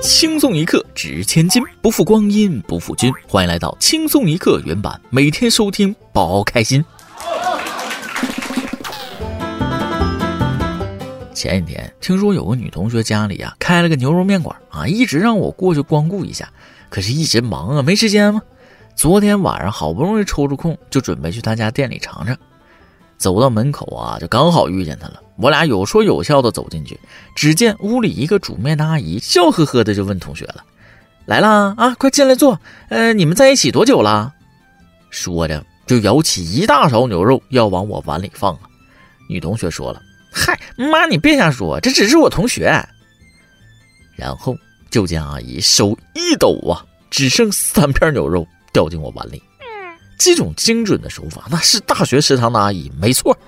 轻松一刻值千金，不负光阴不负君。欢迎来到轻松一刻原版，每天收听，包开心。前几天听说有个女同学家里啊开了个牛肉面馆啊，一直让我过去光顾一下，可是一直忙啊，没时间嘛。昨天晚上好不容易抽出空，就准备去她家店里尝尝。走到门口啊，就刚好遇见她了。我俩有说有笑的走进去，只见屋里一个煮面的阿姨笑呵呵的就问同学了：“来啦啊，快进来坐。呃，你们在一起多久了？”说着就舀起一大勺牛肉要往我碗里放啊。女同学说了：“嗨，妈，你别瞎说，这只是我同学。”然后就见阿姨手一抖啊，只剩三片牛肉掉进我碗里。这种精准的手法，那是大学食堂的阿姨，没错。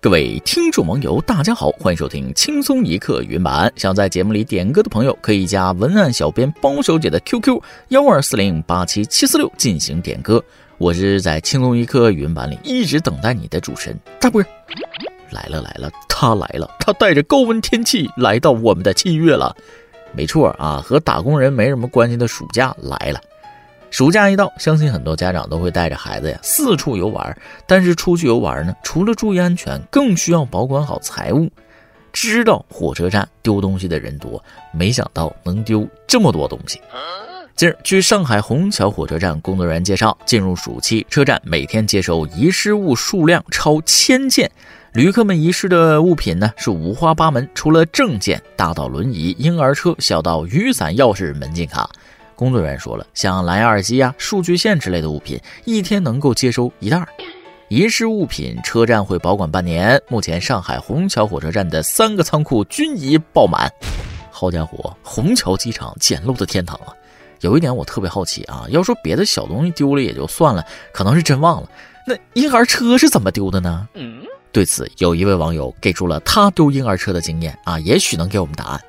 各位听众网友，大家好，欢迎收听轻松一刻云版。想在节目里点歌的朋友，可以加文案小编包小姐的 QQ 幺二四零八七七四六进行点歌。我是在轻松一刻云版里一直等待你的主持人大波。来了来了，他来了，他带着高温天气来到我们的七月了。没错啊，和打工人没什么关系的暑假来了。暑假一到，相信很多家长都会带着孩子呀四处游玩。但是出去游玩呢，除了注意安全，更需要保管好财物。知道火车站丢东西的人多，没想到能丢这么多东西。近日，据上海虹桥火车站工作人员介绍，进入暑期，车站每天接收遗失物数量超千件。旅客们遗失的物品呢是五花八门，除了证件，大到轮椅、婴儿车，小到雨伞、钥匙、门禁卡。工作人员说了，像蓝牙耳机啊、数据线之类的物品，一天能够接收一袋。遗失物品，车站会保管半年。目前，上海虹桥火车站的三个仓库均已爆满。好家伙，虹桥机场简陋的天堂啊！有一点我特别好奇啊，要说别的小东西丢了也就算了，可能是真忘了，那婴儿车是怎么丢的呢？对此，有一位网友给出了他丢婴儿车的经验啊，也许能给我们答案。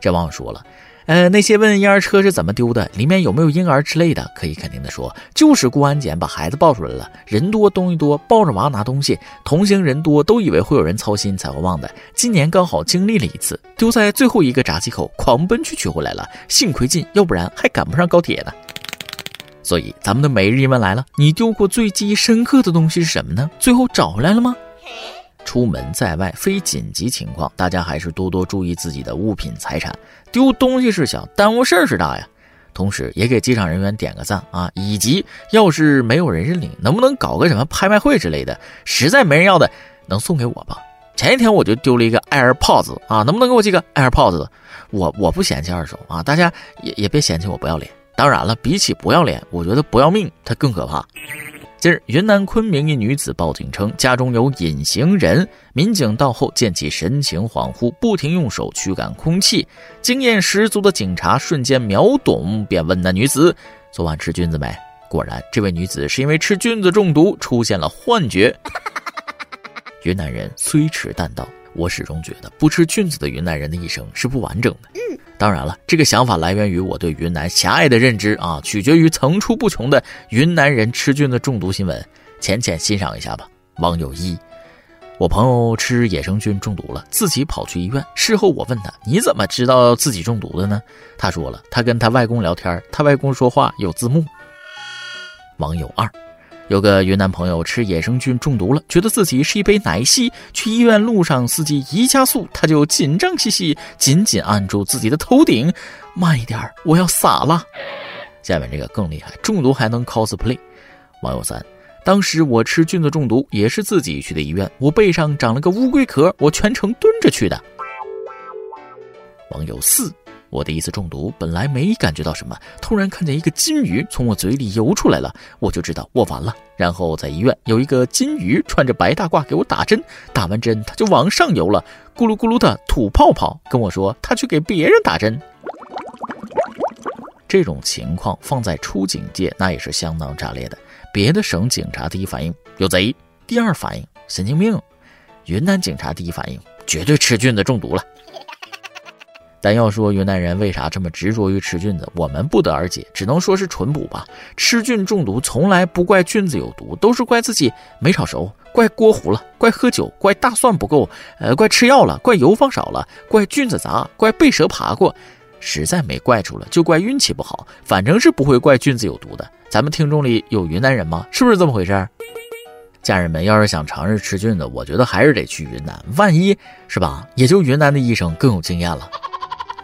这网友说了。呃，那些问婴儿车是怎么丢的，里面有没有婴儿之类的，可以肯定的说，就是过安检把孩子抱出来了。人多东西多，抱着娃拿东西，同行人多，都以为会有人操心才会忘的。今年刚好经历了一次，丢在最后一个闸机口，狂奔去取回来了，幸亏近，要不然还赶不上高铁呢。所以咱们的每日一问来了，你丢过最记忆深刻的东西是什么呢？最后找回来了吗？出门在外非紧急情况，大家还是多多注意自己的物品财产。丢东西是小，耽误事儿是大呀。同时，也给机场人员点个赞啊！以及，要是没有人认领，能不能搞个什么拍卖会之类的？实在没人要的，能送给我吧？前一天我就丢了一个 AirPods 啊，能不能给我寄个 AirPods？我我不嫌弃二手啊，大家也也别嫌弃我不要脸。当然了，比起不要脸，我觉得不要命它更可怕。近日，云南昆明一女子报警称家中有隐形人，民警到后见其神情恍惚，不停用手驱赶空气。经验十足的警察瞬间秒懂，便问那女子：“昨晚吃菌子没？”果然，这位女子是因为吃菌子中毒，出现了幻觉。云南人虽迟但到。我始终觉得不吃菌子的云南人的一生是不完整的。嗯，当然了，这个想法来源于我对云南狭隘的认知啊，取决于层出不穷的云南人吃菌的中毒新闻。浅浅欣赏一下吧。网友一，我朋友吃野生菌中毒了，自己跑去医院。事后我问他，你怎么知道自己中毒的呢？他说了，他跟他外公聊天，他外公说话有字幕。网友二。有个云南朋友吃野生菌中毒了，觉得自己是一杯奶昔。去医院路上，司机一加速，他就紧张兮兮，紧紧按住自己的头顶，慢一点，我要洒了。下面这个更厉害，中毒还能 cosplay。网友三，当时我吃菌子中毒，也是自己去的医院，我背上长了个乌龟壳，我全程蹲着去的。网友四。我的一次中毒，本来没感觉到什么，突然看见一个金鱼从我嘴里游出来了，我就知道我完了。然后在医院有一个金鱼穿着白大褂给我打针，打完针它就往上游了，咕噜咕噜的吐泡泡，跟我说它去给别人打针。这种情况放在出警界那也是相当炸裂的。别的省警察第一反应有贼，第二反应神经病，云南警察第一反应绝对吃菌子中毒了。但要说云南人为啥这么执着于吃菌子，我们不得而解，只能说是纯补吧。吃菌中毒从来不怪菌子有毒，都是怪自己没炒熟，怪锅糊了，怪喝酒，怪大蒜不够，呃，怪吃药了，怪油放少了，怪菌子杂，怪被蛇爬过。实在没怪出了，就怪运气不好，反正是不会怪菌子有毒的。咱们听众里有云南人吗？是不是这么回事？家人们要是想尝试吃菌子，我觉得还是得去云南，万一是吧？也就云南的医生更有经验了。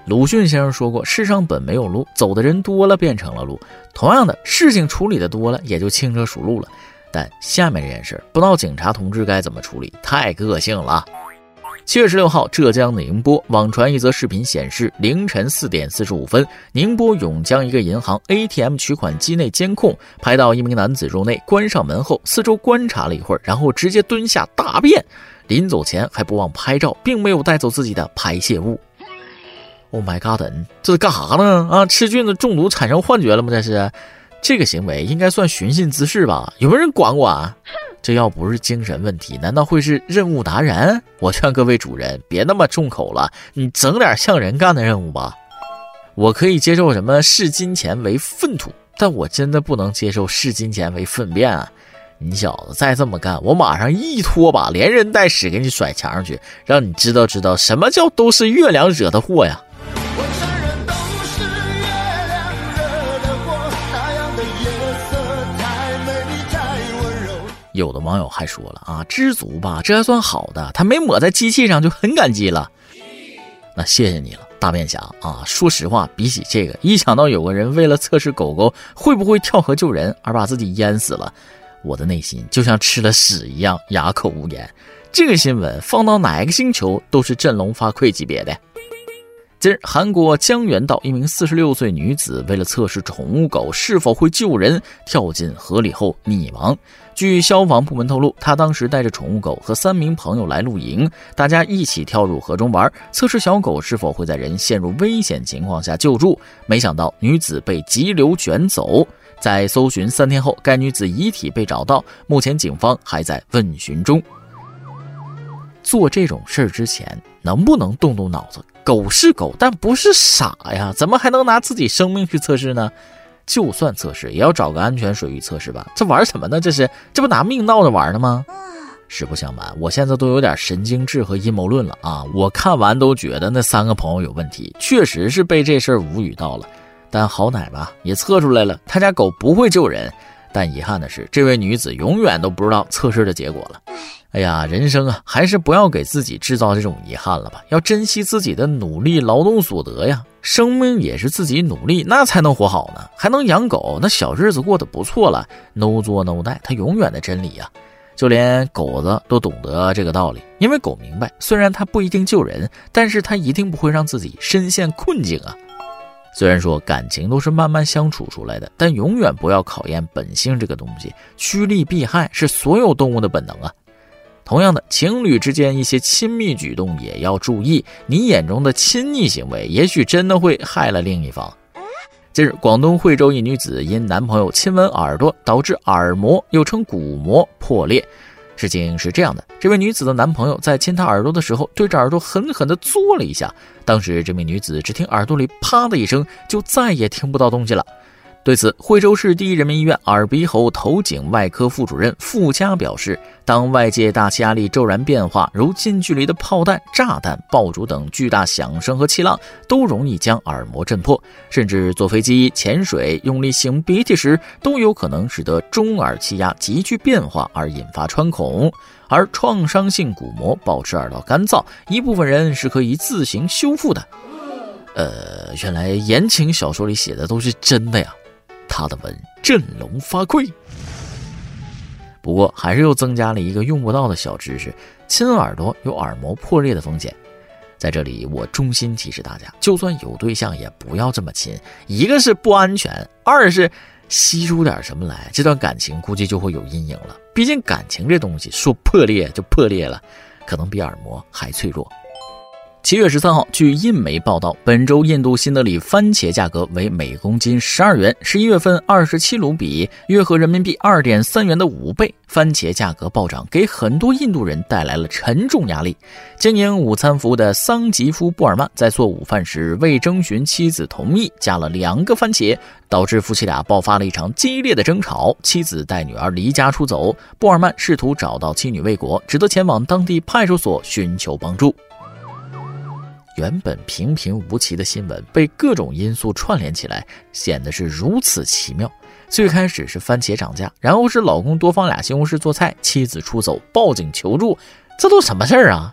鲁迅先生说过：“世上本没有路，走的人多了，变成了路。”同样的事情处理的多了，也就轻车熟路了。但下面这件事，不知道警察同志该怎么处理，太个性了。七月十六号，浙江宁波网传一则视频，显示凌晨四点四十五分，宁波永江一个银行 ATM 取款机内监控拍到一名男子入内，关上门后四周观察了一会儿，然后直接蹲下大便，临走前还不忘拍照，并没有带走自己的排泄物。Oh my god！这是干啥呢？啊，吃菌子中毒产生幻觉了吗？这是，这个行为应该算寻衅滋事吧？有没有人管管？这要不是精神问题，难道会是任务达人？我劝各位主人别那么重口了，你整点像人干的任务吧。我可以接受什么视金钱为粪土，但我真的不能接受视金钱为粪便啊！你小子再这么干，我马上一拖把连人带屎给你甩墙上去，让你知道知道什么叫都是月亮惹的祸呀！有的网友还说了啊，知足吧，这还算好的，他没抹在机器上就很感激了。那谢谢你了，大便侠啊！说实话，比起这个，一想到有个人为了测试狗狗会不会跳河救人而把自己淹死了，我的内心就像吃了屎一样哑口无言。这个新闻放到哪个星球都是振聋发聩级别的。韩国江原道一名四十六岁女子为了测试宠物狗是否会救人，跳进河里后溺亡。据消防部门透露，她当时带着宠物狗和三名朋友来露营，大家一起跳入河中玩，测试小狗是否会在人陷入危险情况下救助。没想到女子被急流卷走，在搜寻三天后，该女子遗体被找到，目前警方还在问询中。做这种事儿之前，能不能动动脑子？狗是狗，但不是傻呀，怎么还能拿自己生命去测试呢？就算测试，也要找个安全水域测试吧。这玩什么呢？这是这不拿命闹着玩呢吗？实不相瞒，我现在都有点神经质和阴谋论了啊！我看完都觉得那三个朋友有问题，确实是被这事儿无语到了。但好歹吧，也测出来了，他家狗不会救人。但遗憾的是，这位女子永远都不知道测试的结果了。哎呀，人生啊，还是不要给自己制造这种遗憾了吧。要珍惜自己的努力劳动所得呀，生命也是自己努力，那才能活好呢，还能养狗，那小日子过得不错了。No 作 No 带，它永远的真理呀。就连狗子都懂得这个道理，因为狗明白，虽然它不一定救人，但是它一定不会让自己深陷困境啊。虽然说感情都是慢慢相处出来的，但永远不要考验本性这个东西，趋利避害是所有动物的本能啊。同样的，情侣之间一些亲密举动也要注意。你眼中的亲昵行为，也许真的会害了另一方。近日，广东惠州一女子因男朋友亲吻耳朵，导致耳膜又称鼓膜破裂。事情是这样的，这位女子的男朋友在亲她耳朵的时候，对着耳朵狠狠地嘬了一下。当时，这名女子只听耳朵里啪的一声，就再也听不到东西了。对此，惠州市第一人民医院耳鼻喉头颈外科副主任傅佳表示，当外界大气压力骤然变化，如近距离的炮弹、炸弹、爆竹等巨大响声和气浪，都容易将耳膜震破，甚至坐飞机、潜水、用力擤鼻涕时，都有可能使得中耳气压急剧变化而引发穿孔。而创伤性鼓膜保持耳道干燥，一部分人是可以自行修复的。呃，原来言情小说里写的都是真的呀。他的文振聋发聩，不过还是又增加了一个用不到的小知识：亲耳朵有耳膜破裂的风险。在这里，我衷心提示大家，就算有对象，也不要这么亲。一个是不安全，二是吸出点什么来，这段感情估计就会有阴影了。毕竟感情这东西说破裂就破裂了，可能比耳膜还脆弱。七月十三号，据印媒报道，本周印度新德里番茄价格为每公斤十二元，十一月份二十七卢比，约合人民币二点三元的五倍。番茄价格暴涨，给很多印度人带来了沉重压力。经营午餐服务的桑吉夫·布尔曼在做午饭时，未征询妻子同意，加了两个番茄，导致夫妻俩爆发了一场激烈的争吵。妻子带女儿离家出走，布尔曼试图找到妻女未果，只得前往当地派出所寻求帮助。原本平平无奇的新闻，被各种因素串联起来，显得是如此奇妙。最开始是番茄涨价，然后是老公多放俩西红柿做菜，妻子出走报警求助，这都什么事儿啊？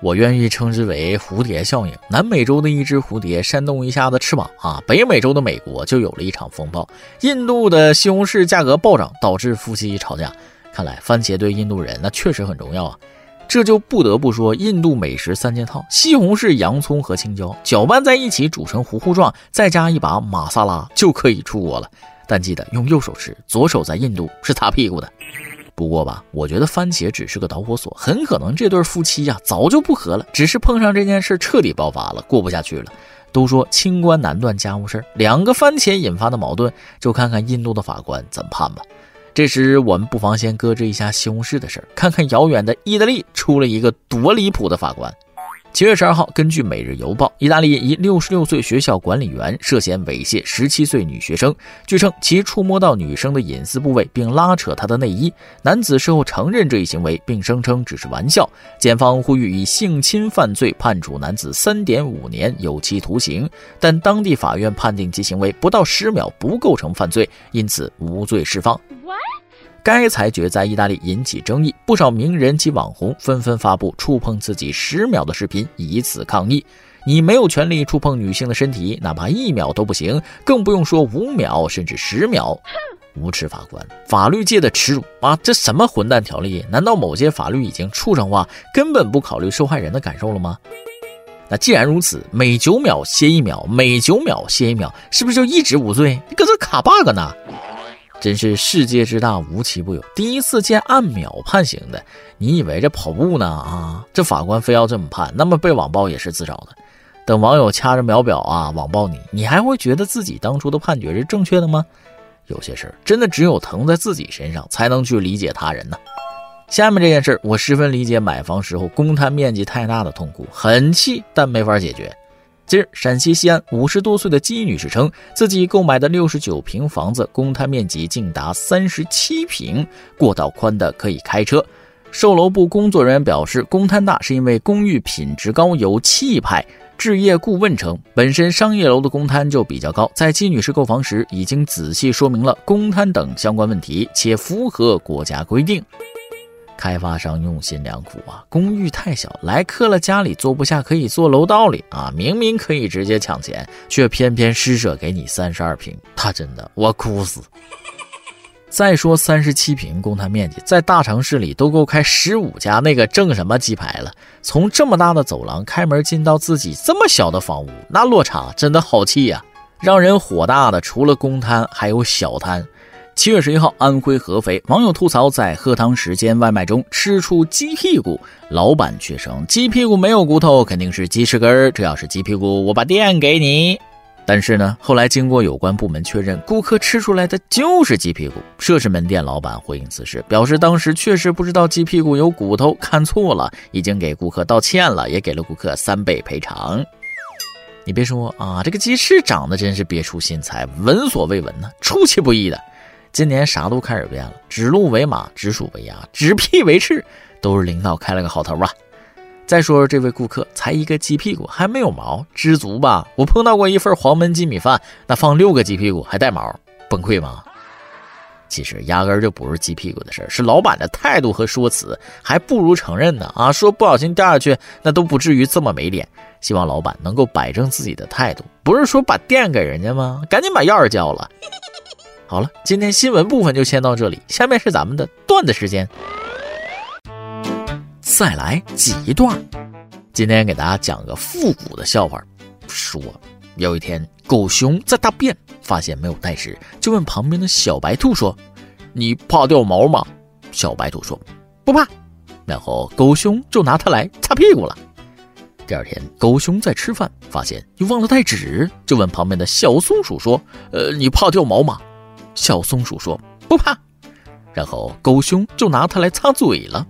我愿意称之为蝴蝶效应。南美洲的一只蝴蝶扇动一下子翅膀啊，北美洲的美国就有了一场风暴。印度的西红柿价格暴涨，导致夫妻吵架。看来番茄对印度人那确实很重要啊。这就不得不说，印度美食三件套：西红柿、洋葱和青椒，搅拌在一起煮成糊糊状，再加一把玛萨拉，就可以出锅了。但记得用右手吃，左手在印度是擦屁股的。不过吧，我觉得番茄只是个导火索，很可能这对夫妻呀早就不和了，只是碰上这件事彻底爆发了，过不下去了。都说清官难断家务事两个番茄引发的矛盾，就看看印度的法官怎么判吧。这时，我们不妨先搁置一下西红柿的事儿，看看遥远的意大利出了一个多离谱的法官。七月十二号，根据《每日邮报》，意大利一六十六岁学校管理员涉嫌猥亵十七岁女学生，据称其触摸到女生的隐私部位并拉扯她的内衣。男子事后承认这一行为，并声称只是玩笑。检方呼吁以性侵犯罪判处男子三点五年有期徒刑，但当地法院判定其行为不到十秒不构成犯罪，因此无罪释放。该裁决在意大利引起争议，不少名人及网红纷纷发布触碰自己十秒的视频，以此抗议。你没有权利触碰女性的身体，哪怕一秒都不行，更不用说五秒甚至十秒。无耻法官，法律界的耻辱啊！这什么混蛋条例？难道某些法律已经畜生化，根本不考虑受害人的感受了吗？那既然如此，每九秒歇一秒，每九秒歇一秒，是不是就一直无罪？你搁这卡 bug 呢？真是世界之大无奇不有，第一次见按秒判刑的，你以为这跑步呢啊？这法官非要这么判，那么被网暴也是自找的。等网友掐着秒表啊网暴你，你还会觉得自己当初的判决是正确的吗？有些事儿真的只有疼在自己身上，才能去理解他人呢。下面这件事，我十分理解买房时候公摊面积太大的痛苦，很气，但没法解决。近日，陕西西安五十多岁的姬女士称，自己购买的六十九平房子公摊面积竟达三十七平，过道宽的可以开车。售楼部工作人员表示，公摊大是因为公寓品质高、有气派。置业顾问称，本身商业楼的公摊就比较高，在姬女士购房时已经仔细说明了公摊等相关问题，且符合国家规定。开发商用心良苦啊！公寓太小，来客了家里坐不下，可以坐楼道里啊！明明可以直接抢钱，却偏偏施舍给你三十二平，他真的我哭死。再说三十七平公摊面积，在大城市里都够开十五家那个挣什么鸡排了。从这么大的走廊开门进到自己这么小的房屋，那落差真的好气呀！让人火大的除了公摊，还有小摊。七月十一号，安徽合肥网友吐槽在喝汤时间外卖中吃出鸡屁股，老板却称鸡屁股没有骨头，肯定是鸡翅根儿。这要是鸡屁股，我把店给你。但是呢，后来经过有关部门确认，顾客吃出来的就是鸡屁股。涉事门店老板回应此事，表示当时确实不知道鸡屁股有骨头，看错了，已经给顾客道歉了，也给了顾客三倍赔偿。你别说啊，这个鸡翅长得真是别出心裁，闻所未闻呢，出其不意的。今年啥都开始变了，指鹿为马，指鼠为鸭，指屁为翅，都是领导开了个好头啊！再说说这位顾客，才一个鸡屁股，还没有毛，知足吧？我碰到过一份黄焖鸡米饭，那放六个鸡屁股还带毛，崩溃吗？其实压根就不是鸡屁股的事是老板的态度和说辞，还不如承认呢啊！说不小心掉下去，那都不至于这么没脸。希望老板能够摆正自己的态度，不是说把店给人家吗？赶紧把钥匙交了。好了，今天新闻部分就先到这里，下面是咱们的段子时间。再来几段。今天给大家讲个复古的笑话。说有一天，狗熊在大便，发现没有带纸，就问旁边的小白兔说：“你怕掉毛吗？”小白兔说：“不怕。”然后狗熊就拿它来擦屁股了。第二天，狗熊在吃饭，发现又忘了带纸，就问旁边的小松鼠说：“呃，你怕掉毛吗？”小松鼠说：“不怕。”然后狗熊就拿它来擦嘴了。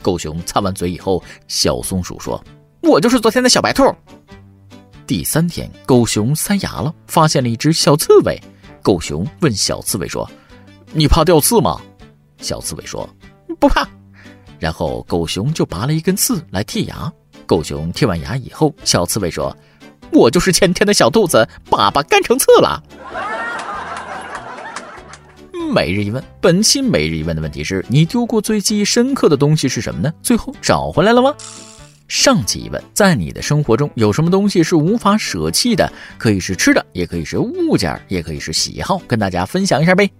狗熊擦完嘴以后，小松鼠说：“我就是昨天的小白兔。”第三天，狗熊塞牙了，发现了一只小刺猬。狗熊问小刺猬说：“你怕掉刺吗？”小刺猬说：“不怕。”然后狗熊就拔了一根刺来剔牙。狗熊剔完牙以后，小刺猬说：“我就是前天的小兔子，粑粑干成刺了。”每日一问，本期每日一问的问题是你丢过最记忆深刻的东西是什么呢？最后找回来了吗？上期疑问，在你的生活中有什么东西是无法舍弃的？可以是吃的，也可以是物件，也可以是喜好，跟大家分享一下呗。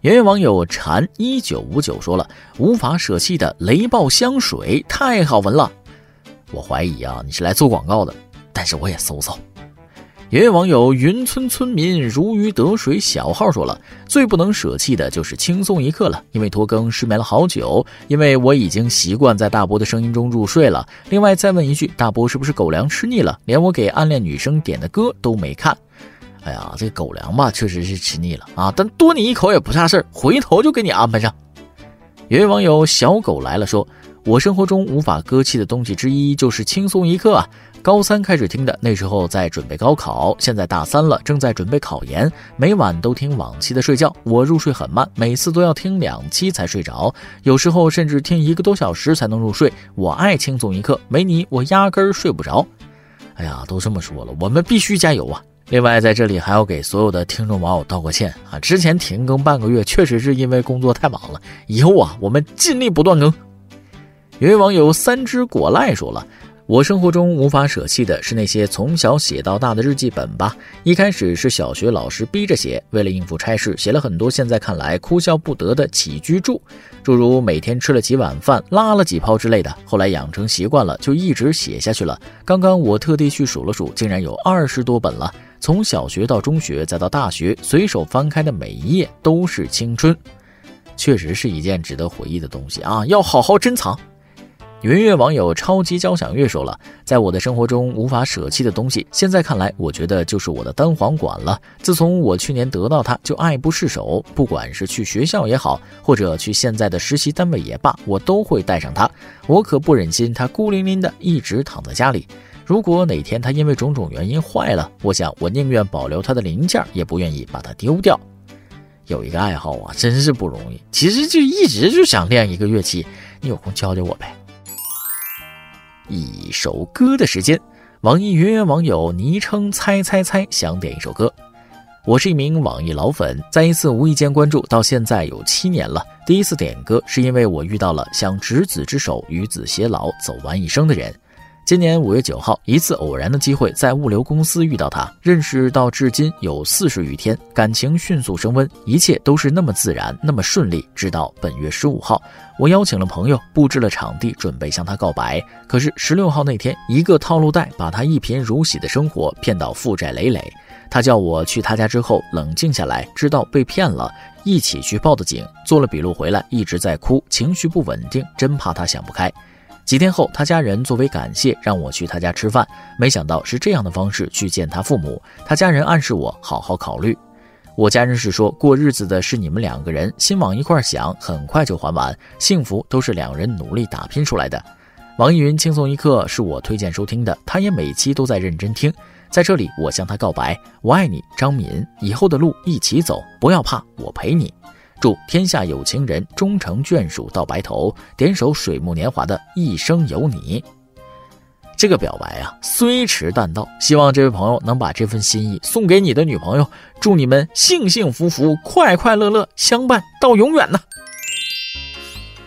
圆圆网友禅一九五九说了，无法舍弃的雷暴香水太好闻了。我怀疑啊，你是来做广告的，但是我也搜搜。一位网友云村村民如鱼得水小号说了，最不能舍弃的就是轻松一刻了，因为拖更失眠了好久，因为我已经习惯在大波的声音中入睡了。另外再问一句，大波是不是狗粮吃腻了，连我给暗恋女生点的歌都没看？哎呀，这狗粮吧，确实是吃腻了啊，但多你一口也不差事儿，回头就给你安排上。有位网友小狗来了说。我生活中无法割弃的东西之一就是轻松一刻啊！高三开始听的，那时候在准备高考，现在大三了，正在准备考研，每晚都听往期的睡觉。我入睡很慢，每次都要听两期才睡着，有时候甚至听一个多小时才能入睡。我爱轻松一刻，没你我压根儿睡不着。哎呀，都这么说了，我们必须加油啊！另外，在这里还要给所有的听众网友道个歉啊！之前停更半个月，确实是因为工作太忙了，以后啊，我们尽力不断更。有位网友三只果赖说了：“我生活中无法舍弃的是那些从小写到大的日记本吧。一开始是小学老师逼着写，为了应付差事，写了很多现在看来哭笑不得的起居注，诸如每天吃了几碗饭、拉了几泡之类的。后来养成习惯了，就一直写下去了。刚刚我特地去数了数，竟然有二十多本了。从小学到中学，再到大学，随手翻开的每一页都是青春，确实是一件值得回忆的东西啊！要好好珍藏。”云月网友超级交响乐说了，在我的生活中无法舍弃的东西，现在看来，我觉得就是我的单簧管了。自从我去年得到它，就爱不释手。不管是去学校也好，或者去现在的实习单位也罢，我都会带上它。我可不忍心它孤零零的一直躺在家里。如果哪天它因为种种原因坏了，我想我宁愿保留它的零件，也不愿意把它丢掉。有一个爱好啊，真是不容易。其实就一直就想练一个乐器，你有空教教我呗。一首歌的时间，网易云网友昵称猜猜猜想点一首歌。我是一名网易老粉，在一次无意间关注，到现在有七年了。第一次点歌是因为我遇到了想执子之手，与子偕老，走完一生的人。今年五月九号，一次偶然的机会，在物流公司遇到他，认识到至今有四十余天，感情迅速升温，一切都是那么自然，那么顺利。直到本月十五号，我邀请了朋友，布置了场地，准备向他告白。可是十六号那天，一个套路贷把他一贫如洗的生活骗到负债累累。他叫我去他家之后冷静下来，知道被骗了，一起去报的警，做了笔录回来，一直在哭，情绪不稳定，真怕他想不开。几天后，他家人作为感谢，让我去他家吃饭。没想到是这样的方式去见他父母。他家人暗示我好好考虑。我家人是说过日子的是你们两个人，心往一块想，很快就还完。幸福都是两人努力打拼出来的。网易云轻松一刻是我推荐收听的，他也每期都在认真听。在这里，我向他告白：我爱你，张敏。以后的路一起走，不要怕，我陪你。祝天下有情人终成眷属到白头，点首水木年华的一生有你。这个表白啊，虽迟但到，希望这位朋友能把这份心意送给你的女朋友。祝你们幸幸福福、快快乐乐，相伴到永远呢。